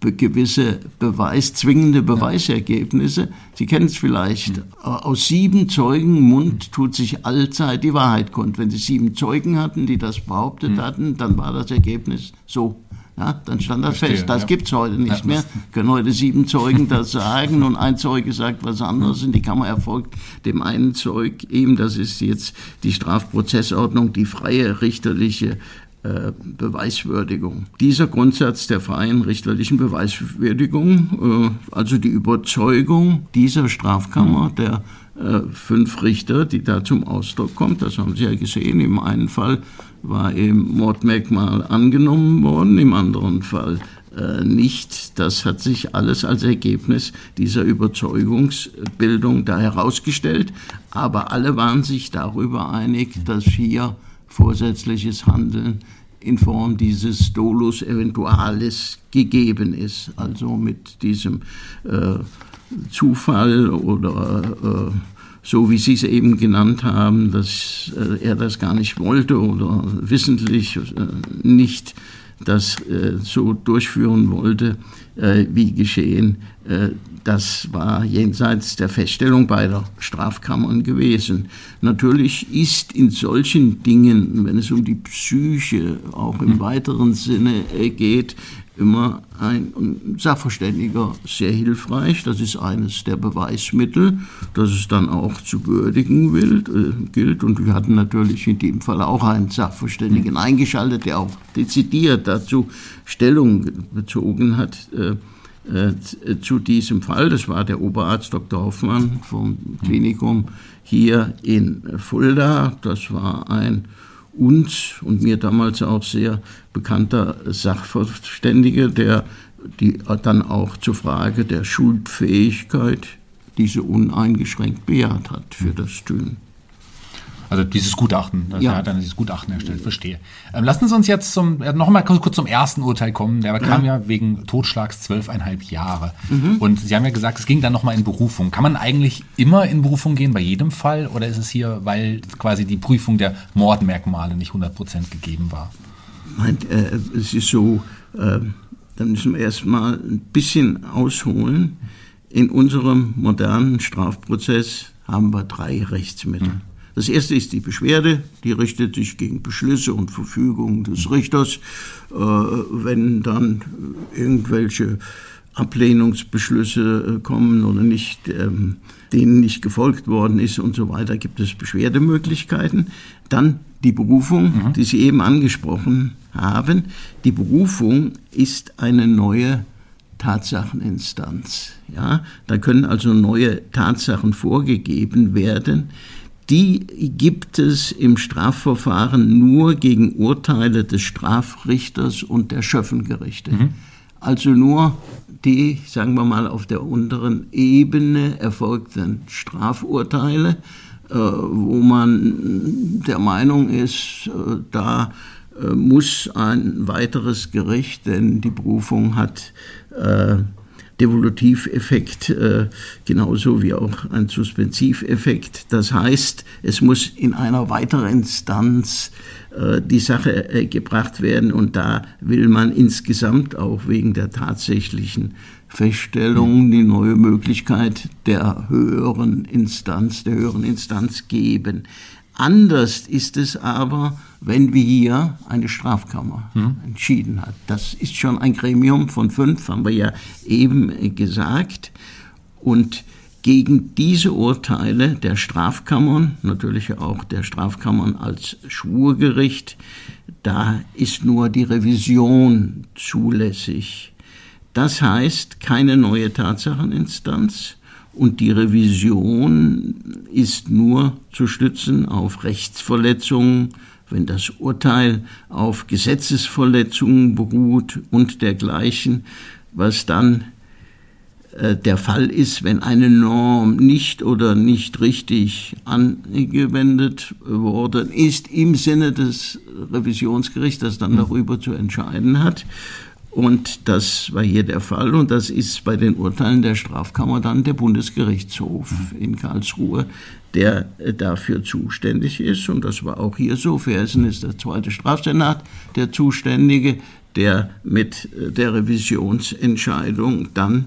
gewisse Beweis, zwingende Beweisergebnisse. Sie kennen es vielleicht. Hm. Aus sieben Zeugen Mund tut sich allzeit die Wahrheit kund. Wenn Sie sieben Zeugen hatten, die das behauptet hm. hatten, dann war das Ergebnis so. Ja, dann stand das Verstehe, fest. Das ja. gibt es heute nicht ja, mehr. Können heute sieben Zeugen das sagen und ein Zeuge sagt was anderes und die Kammer erfolgt dem einen Zeug eben, das ist jetzt die Strafprozessordnung, die freie richterliche äh, Beweiswürdigung. Dieser Grundsatz der freien richterlichen Beweiswürdigung, äh, also die Überzeugung dieser Strafkammer, der äh, fünf Richter, die da zum Ausdruck kommt, das haben Sie ja gesehen, im einen Fall war eben Mordmerkmal angenommen worden, im anderen Fall nicht. Das hat sich alles als Ergebnis dieser Überzeugungsbildung da herausgestellt. Aber alle waren sich darüber einig, dass hier vorsätzliches Handeln in Form dieses Dolus Eventualis gegeben ist. Also mit diesem äh, Zufall oder äh, so wie Sie es eben genannt haben, dass äh, er das gar nicht wollte oder wissentlich äh, nicht das äh, so durchführen wollte, wie geschehen. Das war jenseits der Feststellung beider Strafkammern gewesen. Natürlich ist in solchen Dingen, wenn es um die Psyche auch im weiteren Sinne geht, immer ein Sachverständiger sehr hilfreich. Das ist eines der Beweismittel, das es dann auch zu würdigen will, äh, gilt. Und wir hatten natürlich in dem Fall auch einen Sachverständigen eingeschaltet, der auch dezidiert dazu Stellung bezogen hat. Äh, äh, zu diesem Fall. Das war der Oberarzt Dr. Hoffmann vom Klinikum hier in Fulda. Das war ein uns und mir damals auch sehr bekannter Sachverständiger, der die dann auch zur Frage der Schuldfähigkeit diese uneingeschränkt bejaht hat für das Tun. Also dieses Gutachten, ja. er hat dann dieses Gutachten erstellt, verstehe. Ähm, lassen Sie uns jetzt zum, noch mal kurz zum ersten Urteil kommen. Der kam ja, ja wegen Totschlags zwölfeinhalb Jahre. Mhm. Und Sie haben ja gesagt, es ging dann noch mal in Berufung. Kann man eigentlich immer in Berufung gehen bei jedem Fall? Oder ist es hier, weil quasi die Prüfung der Mordmerkmale nicht 100 Prozent gegeben war? Nein, äh, es ist so, äh, da müssen wir erstmal ein bisschen ausholen. In unserem modernen Strafprozess haben wir drei Rechtsmittel. Mhm. Das erste ist die Beschwerde, die richtet sich gegen Beschlüsse und Verfügungen des Richters. Äh, wenn dann irgendwelche Ablehnungsbeschlüsse äh, kommen oder nicht, ähm, denen nicht gefolgt worden ist und so weiter, gibt es Beschwerdemöglichkeiten. Dann die Berufung, mhm. die Sie eben angesprochen haben. Die Berufung ist eine neue Tatsacheninstanz. Ja, da können also neue Tatsachen vorgegeben werden, die gibt es im Strafverfahren nur gegen Urteile des Strafrichters und der Schöffengerichte. Mhm. Also nur die, sagen wir mal, auf der unteren Ebene erfolgten Strafurteile, wo man der Meinung ist, äh, da äh, muss ein weiteres Gericht, denn die Berufung hat äh, Devolutiveffekt äh, genauso wie auch ein Suspensiveffekt. Das heißt, es muss in einer weiteren Instanz äh, die Sache äh, gebracht werden und da will man insgesamt auch wegen der tatsächlichen Feststellung die neue Möglichkeit der höheren Instanz, der höheren Instanz geben. Anders ist es aber, wenn wir hier eine Strafkammer hm. entschieden hat. Das ist schon ein Gremium von fünf, haben wir ja eben gesagt. Und gegen diese Urteile der Strafkammern, natürlich auch der Strafkammern als Schwurgericht, da ist nur die Revision zulässig. Das heißt keine neue Tatsacheninstanz, und die Revision ist nur zu stützen auf Rechtsverletzungen, wenn das Urteil auf Gesetzesverletzungen beruht und dergleichen, was dann äh, der Fall ist, wenn eine Norm nicht oder nicht richtig angewendet worden ist, im Sinne des Revisionsgerichts, das dann darüber zu entscheiden hat. Und das war hier der Fall und das ist bei den Urteilen der Strafkammer dann der Bundesgerichtshof in Karlsruhe, der äh, dafür zuständig ist. Und das war auch hier so. Für Hessen ist der zweite Strafsenat der Zuständige, der mit äh, der Revisionsentscheidung dann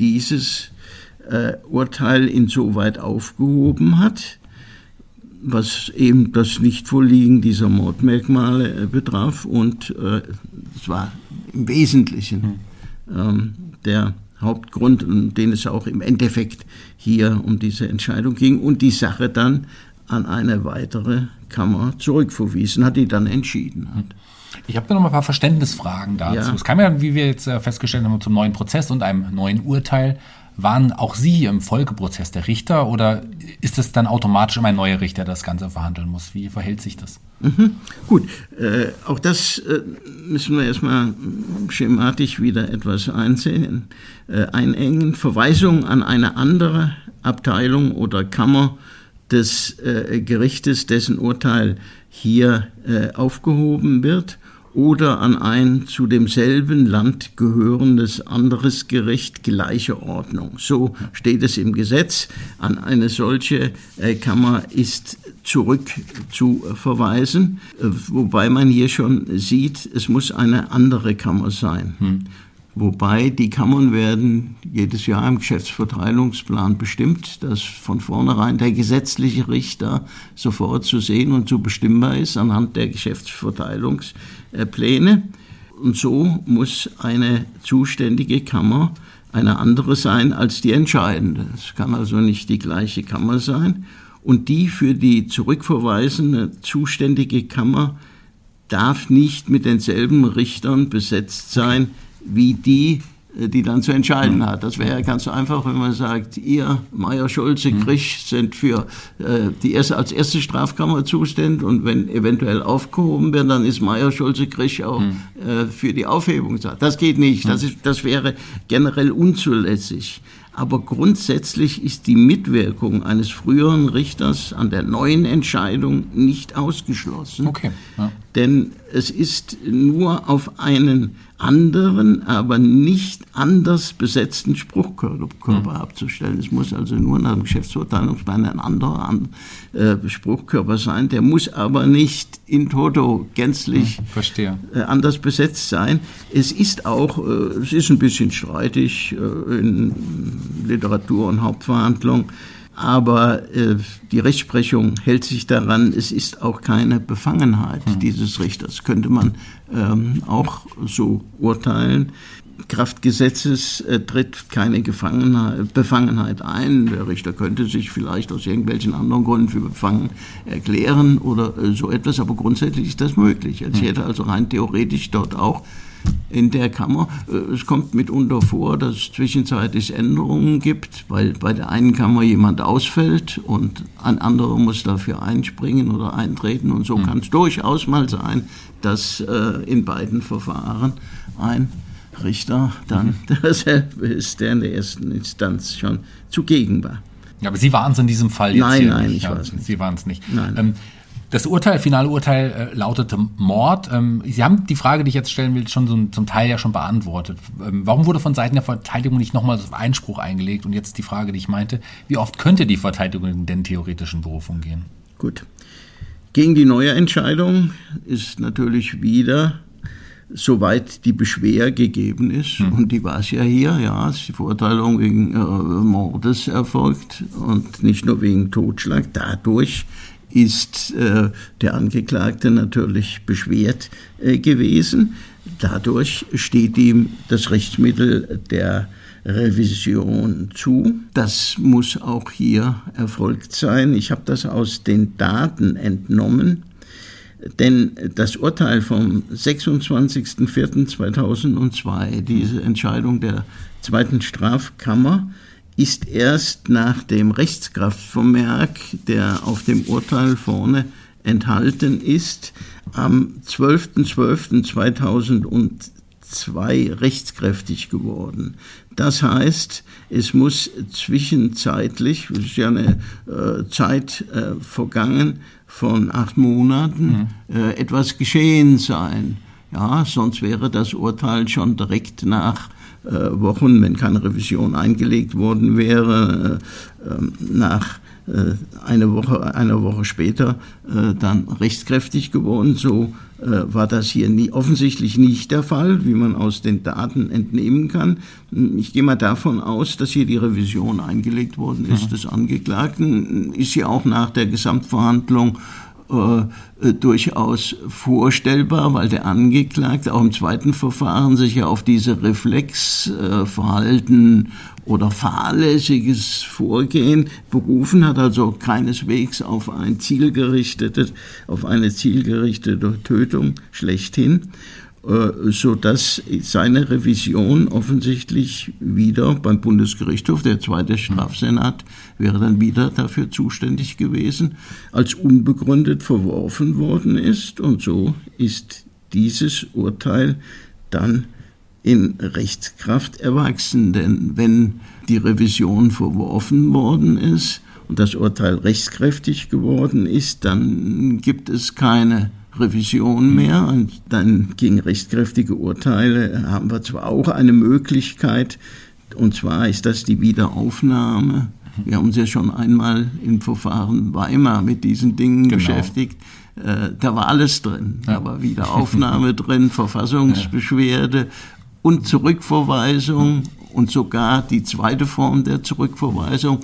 dieses äh, Urteil insoweit aufgehoben hat, was eben das Nichtvorliegen dieser Mordmerkmale äh, betraf. Und äh, es war im Wesentlichen ähm, der Hauptgrund, um den es auch im Endeffekt hier um diese Entscheidung ging und die Sache dann an eine weitere Kammer zurückverwiesen hat, die dann entschieden hat. Ich habe da noch mal ein paar Verständnisfragen dazu. Ja. Es kam ja, wie wir jetzt äh, festgestellt haben, zum neuen Prozess und einem neuen Urteil. Waren auch Sie im Folgeprozess der Richter oder ist es dann automatisch immer ein neuer Richter, der das Ganze verhandeln muss? Wie verhält sich das? Mhm. Gut, äh, auch das äh, müssen wir erstmal schematisch wieder etwas einsehen, äh, einengen. Verweisung an eine andere Abteilung oder Kammer des äh, Gerichtes, dessen Urteil hier äh, aufgehoben wird oder an ein zu demselben Land gehörendes anderes Gericht gleicher Ordnung. So steht es im Gesetz. An eine solche äh, Kammer ist zurück zu verweisen, äh, wobei man hier schon sieht, es muss eine andere Kammer sein. Hm. Wobei die Kammern werden jedes Jahr im Geschäftsverteilungsplan bestimmt, dass von vornherein der gesetzliche Richter sofort zu sehen und zu bestimmbar ist anhand der Geschäftsverteilungspläne. Und so muss eine zuständige Kammer eine andere sein als die entscheidende. Es kann also nicht die gleiche Kammer sein. Und die für die zurückverweisende zuständige Kammer darf nicht mit denselben Richtern besetzt sein, wie die, äh, die dann zu entscheiden hat. Das wäre ja ganz so einfach, wenn man sagt, ihr, Meier, Schulze, mhm. Grisch sind für äh, die erste, als erste Strafkammer zuständig und wenn eventuell aufgehoben wird, dann ist Meier, Schulze, Grisch auch mhm. äh, für die Aufhebung. Das geht nicht. Das, ist, das wäre generell unzulässig. Aber grundsätzlich ist die Mitwirkung eines früheren Richters an der neuen Entscheidung nicht ausgeschlossen. Okay. Ja. Denn es ist nur auf einen anderen, aber nicht anders besetzten Spruchkörper mhm. abzustellen. Es muss also nur nach dem Geschäftsverteilungsplan ein anderer äh, Spruchkörper sein. Der muss aber nicht in toto gänzlich mhm, anders besetzt sein. Es ist auch, äh, es ist ein bisschen streitig äh, in Literatur und Hauptverhandlung aber äh, die Rechtsprechung hält sich daran, es ist auch keine Befangenheit mhm. dieses Richters, könnte man ähm, auch so urteilen. Kraft Gesetzes äh, tritt keine Befangenheit ein. Der Richter könnte sich vielleicht aus irgendwelchen anderen Gründen für befangen erklären oder äh, so etwas, aber grundsätzlich ist das möglich. Es hätte also rein theoretisch dort auch in der Kammer. Äh, es kommt mitunter vor, dass es zwischenzeitlich Änderungen gibt, weil bei der einen Kammer jemand ausfällt und ein anderer muss dafür einspringen oder eintreten. Und so mhm. kann es durchaus mal sein, dass äh, in beiden Verfahren ein Richter dann mhm. derselbe ist, der in der ersten Instanz schon zugegen war. Ja, aber Sie waren es in diesem Fall jetzt Nein, nein, nicht. ich ja, war es nicht. Sie waren es nicht. Nein. Ähm, das Urteil, finale Urteil äh, lautete Mord. Ähm, Sie haben die Frage, die ich jetzt stellen will, schon so, zum Teil ja schon beantwortet. Ähm, warum wurde von Seiten der Verteidigung nicht nochmal so Einspruch eingelegt? Und jetzt die Frage, die ich meinte, wie oft könnte die Verteidigung denn theoretisch in Berufung gehen? Gut. Gegen die neue Entscheidung ist natürlich wieder soweit die Beschwer gegeben ist, hm. und die war es ja hier, ja, ist die Verurteilung wegen äh, Mordes erfolgt und nicht nur wegen Totschlag. Dadurch ist äh, der Angeklagte natürlich beschwert äh, gewesen. Dadurch steht ihm das Rechtsmittel der Revision zu. Das muss auch hier erfolgt sein. Ich habe das aus den Daten entnommen, denn das Urteil vom 26.04.2002, diese Entscheidung der zweiten Strafkammer, ist erst nach dem Rechtskraftvermerk, der auf dem Urteil vorne enthalten ist, am 12.12.2002 rechtskräftig geworden. Das heißt, es muss zwischenzeitlich, es ist ja eine äh, Zeit äh, vergangen von acht Monaten, mhm. äh, etwas geschehen sein. Ja, sonst wäre das Urteil schon direkt nach Wochen, wenn keine Revision eingelegt worden wäre, äh, ähm, nach äh, eine Woche, eine Woche später dann rechtskräftig geworden. So war das hier nie, offensichtlich nicht der Fall, wie man aus den Daten entnehmen kann. Ich gehe mal davon aus, dass hier die Revision eingelegt worden ist mhm. des Angeklagten. Ist ja auch nach der Gesamtverhandlung äh, durchaus vorstellbar, weil der Angeklagte auch im zweiten Verfahren sich ja auf diese Reflexverhalten äh, oder fahrlässiges Vorgehen berufen hat, also keineswegs auf ein zielgerichtetes, auf eine zielgerichtete Tötung schlechthin, äh, so dass seine Revision offensichtlich wieder beim Bundesgerichtshof, der zweite Strafsenat wäre dann wieder dafür zuständig gewesen, als unbegründet verworfen worden ist und so ist dieses Urteil dann in Rechtskraft erwachsen. Denn wenn die Revision verworfen worden ist und das Urteil rechtskräftig geworden ist, dann gibt es keine Revision mehr und dann gegen rechtskräftige Urteile haben wir zwar auch eine Möglichkeit, und zwar ist das die Wiederaufnahme. Wir haben uns ja schon einmal im Verfahren Weimar mit diesen Dingen genau. beschäftigt. Äh, da war alles drin. Da war Wiederaufnahme drin, Verfassungsbeschwerde, und Zurückverweisung und sogar die zweite Form der Zurückverweisung.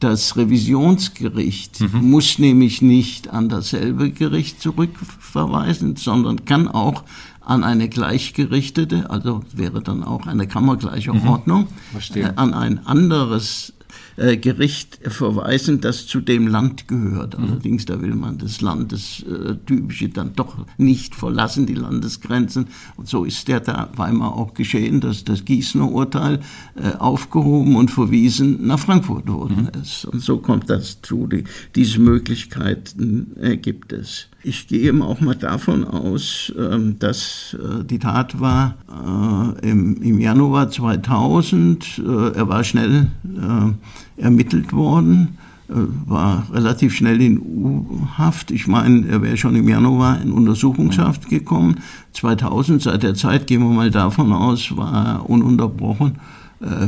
Das Revisionsgericht mhm. muss nämlich nicht an dasselbe Gericht zurückverweisen, sondern kann auch an eine gleichgerichtete, also wäre dann auch eine kammergleiche mhm. Ordnung, äh, an ein anderes äh, Gericht verweisen, das zu dem Land gehört. Mhm. Allerdings, da will man das Landestypische äh, dann doch nicht verlassen, die Landesgrenzen. Und so ist der da Weimar auch geschehen, dass das Gießener Urteil äh, aufgehoben und verwiesen nach Frankfurt worden mhm. ist. Und so kommt das zu. Die, diese Möglichkeiten äh, gibt es. Ich gehe eben auch mal davon aus, ähm, dass äh, die Tat war äh, im Januar 2000. Äh, er war schnell ermittelt worden, war relativ schnell in U-Haft. Ich meine, er wäre schon im Januar in Untersuchungshaft gekommen. 2000, seit der Zeit gehen wir mal davon aus, war er ununterbrochen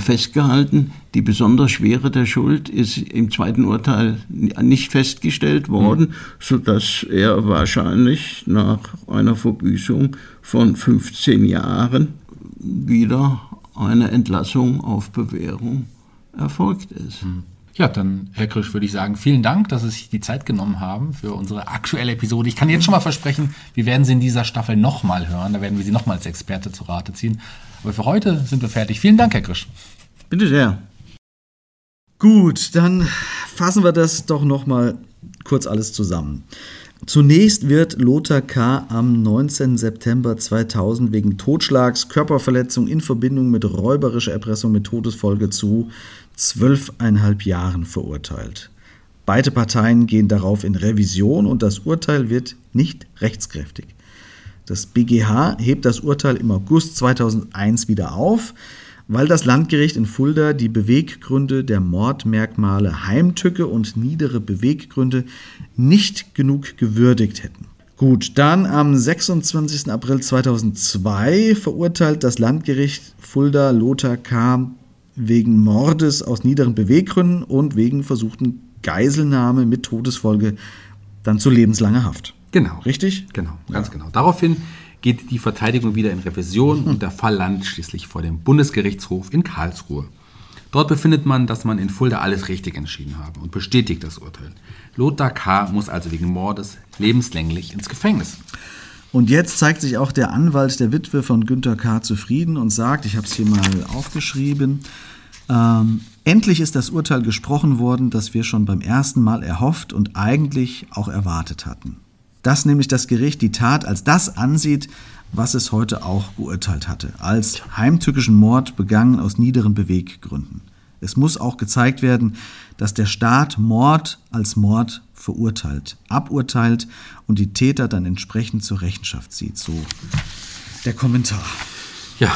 festgehalten. Die besonders schwere der Schuld ist im zweiten Urteil nicht festgestellt worden, mhm. so dass er wahrscheinlich nach einer Verbüßung von 15 Jahren wieder eine Entlassung auf Bewährung erfolgt ist. Mhm. Ja, dann, Herr Krisch, würde ich sagen, vielen Dank, dass Sie sich die Zeit genommen haben für unsere aktuelle Episode. Ich kann jetzt schon mal versprechen, wir werden Sie in dieser Staffel nochmal hören. Da werden wir Sie nochmal als Experte zu Rate ziehen. Aber für heute sind wir fertig. Vielen Dank, Herr Krisch. Bitte sehr. Gut, dann fassen wir das doch nochmal kurz alles zusammen. Zunächst wird Lothar K. am 19. September 2000 wegen Totschlags, Körperverletzung in Verbindung mit räuberischer Erpressung mit Todesfolge zu zwölfeinhalb Jahren verurteilt. Beide Parteien gehen darauf in Revision und das Urteil wird nicht rechtskräftig. Das BGH hebt das Urteil im August 2001 wieder auf, weil das Landgericht in Fulda die Beweggründe der Mordmerkmale Heimtücke und niedere Beweggründe nicht genug gewürdigt hätten. Gut, dann am 26. April 2002 verurteilt das Landgericht Fulda Lothar K. wegen Mordes aus niederen Beweggründen und wegen versuchten Geiselnahme mit Todesfolge dann zu lebenslanger Haft. Genau. Richtig? Genau, ganz ja. genau. Daraufhin geht die Verteidigung wieder in Revision und der Fall landet schließlich vor dem Bundesgerichtshof in Karlsruhe. Dort befindet man, dass man in Fulda alles richtig entschieden habe und bestätigt das Urteil. Lothar K. muss also wegen Mordes lebenslänglich ins Gefängnis. Und jetzt zeigt sich auch der Anwalt der Witwe von Günter K. zufrieden und sagt, ich habe es hier mal aufgeschrieben, ähm, endlich ist das Urteil gesprochen worden, das wir schon beim ersten Mal erhofft und eigentlich auch erwartet hatten dass nämlich das Gericht die Tat als das ansieht, was es heute auch geurteilt hatte, als heimtückischen Mord begangen aus niederen Beweggründen. Es muss auch gezeigt werden, dass der Staat Mord als Mord verurteilt, aburteilt und die Täter dann entsprechend zur Rechenschaft zieht. So der Kommentar. Ja,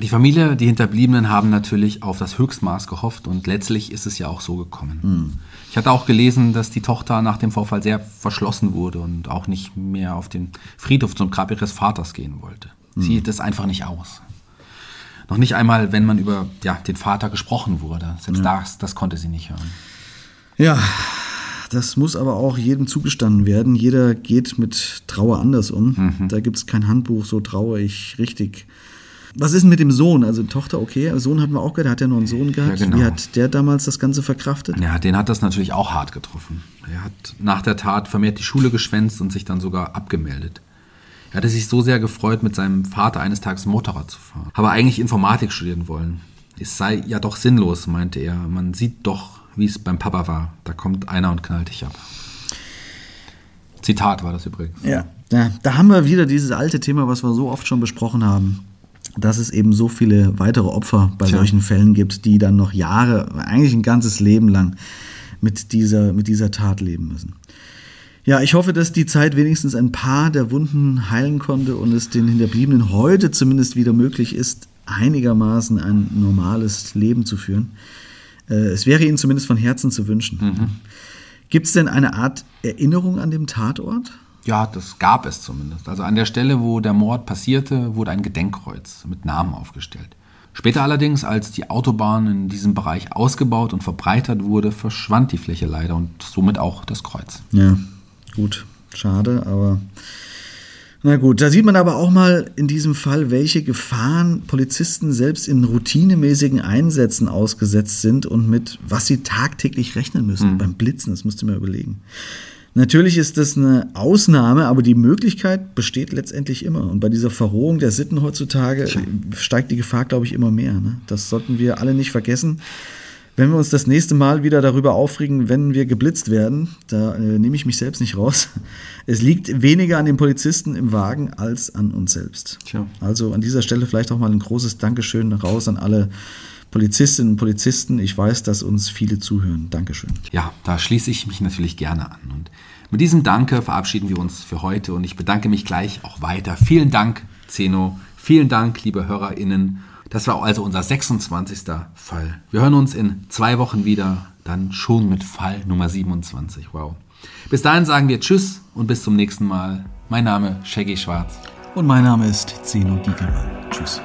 die Familie, die Hinterbliebenen haben natürlich auf das Höchstmaß gehofft und letztlich ist es ja auch so gekommen. Mhm. Ich hatte auch gelesen, dass die Tochter nach dem Vorfall sehr verschlossen wurde und auch nicht mehr auf den Friedhof zum Grab ihres Vaters gehen wollte. Mhm. Sie hielt es einfach nicht aus. Noch nicht einmal, wenn man über ja, den Vater gesprochen wurde. Selbst ja. das, das konnte sie nicht hören. Ja, das muss aber auch jedem zugestanden werden. Jeder geht mit Trauer anders um. Mhm. Da gibt es kein Handbuch, so traue ich richtig Was ist denn mit dem Sohn? Also Tochter, okay, Sohn hatten wir auch gehört, der hat ja noch einen Sohn gehabt. Ja, genau. Wie hat der damals das Ganze verkraftet? Ja, den hat das natürlich auch hart getroffen. Er hat nach der Tat vermehrt die Schule geschwänzt und sich dann sogar abgemeldet. Er hatte sich so sehr gefreut, mit seinem Vater eines Tages Motorrad zu fahren. Habe eigentlich Informatik studieren wollen. Es sei ja doch sinnlos, meinte er. Man sieht doch, wie es beim Papa war. Da kommt einer und knallt dich ab. Zitat war das übrigens. Ja. ja. Da haben wir wieder dieses alte Thema, was wir so oft schon besprochen haben, dass es eben so viele weitere Opfer bei Tja. solchen Fällen gibt, die dann noch Jahre, eigentlich ein ganzes Leben lang mit dieser, mit dieser Tat leben müssen. Ja, ich hoffe, dass die Zeit wenigstens ein paar der Wunden heilen konnte und es den Hinterbliebenen heute zumindest wieder möglich ist, einigermaßen ein normales Leben zu führen. Äh, Es wäre ihnen zumindest von Herzen zu wünschen. Gibt es denn eine Art Erinnerung an dem Tatort? Ja, das gab es zumindest. Also an der Stelle, wo der Mord passierte, wurde ein Gedenkkreuz mit Namen aufgestellt. Später allerdings, als die Autobahn in diesem Bereich ausgebaut und verbreitert wurde, verschwand die Fläche leider und somit auch das Kreuz. Ja, gut, schade, aber na gut, da sieht man aber auch mal in diesem Fall, welche Gefahren Polizisten selbst in routinemäßigen Einsätzen ausgesetzt sind und mit was sie tagtäglich rechnen müssen. Beim Blitzen, das musst du mir überlegen. Natürlich ist das eine Ausnahme, aber die Möglichkeit besteht letztendlich immer. Und bei dieser Verrohung der Sitten heutzutage steigt die Gefahr, glaube ich, immer mehr. Ne? Das sollten wir alle nicht vergessen. Wenn wir uns das nächste Mal wieder darüber aufregen, wenn wir geblitzt werden, da äh, nehme ich mich selbst nicht raus. Es liegt weniger an den Polizisten im Wagen als an uns selbst. Tja. Also an dieser Stelle vielleicht auch mal ein großes Dankeschön raus an alle Polizistinnen und Polizisten. Ich weiß, dass uns viele zuhören. Dankeschön. Ja, da schließe ich mich natürlich gerne an. Und mit diesem Danke verabschieden wir uns für heute und ich bedanke mich gleich auch weiter. Vielen Dank, Zeno. Vielen Dank, liebe HörerInnen. Das war also unser 26. Fall. Wir hören uns in zwei Wochen wieder, dann schon mit Fall Nummer 27. Wow. Bis dahin sagen wir Tschüss und bis zum nächsten Mal. Mein Name Shaggy Schwarz. Und mein Name ist Zeno Diekelmann. Tschüss.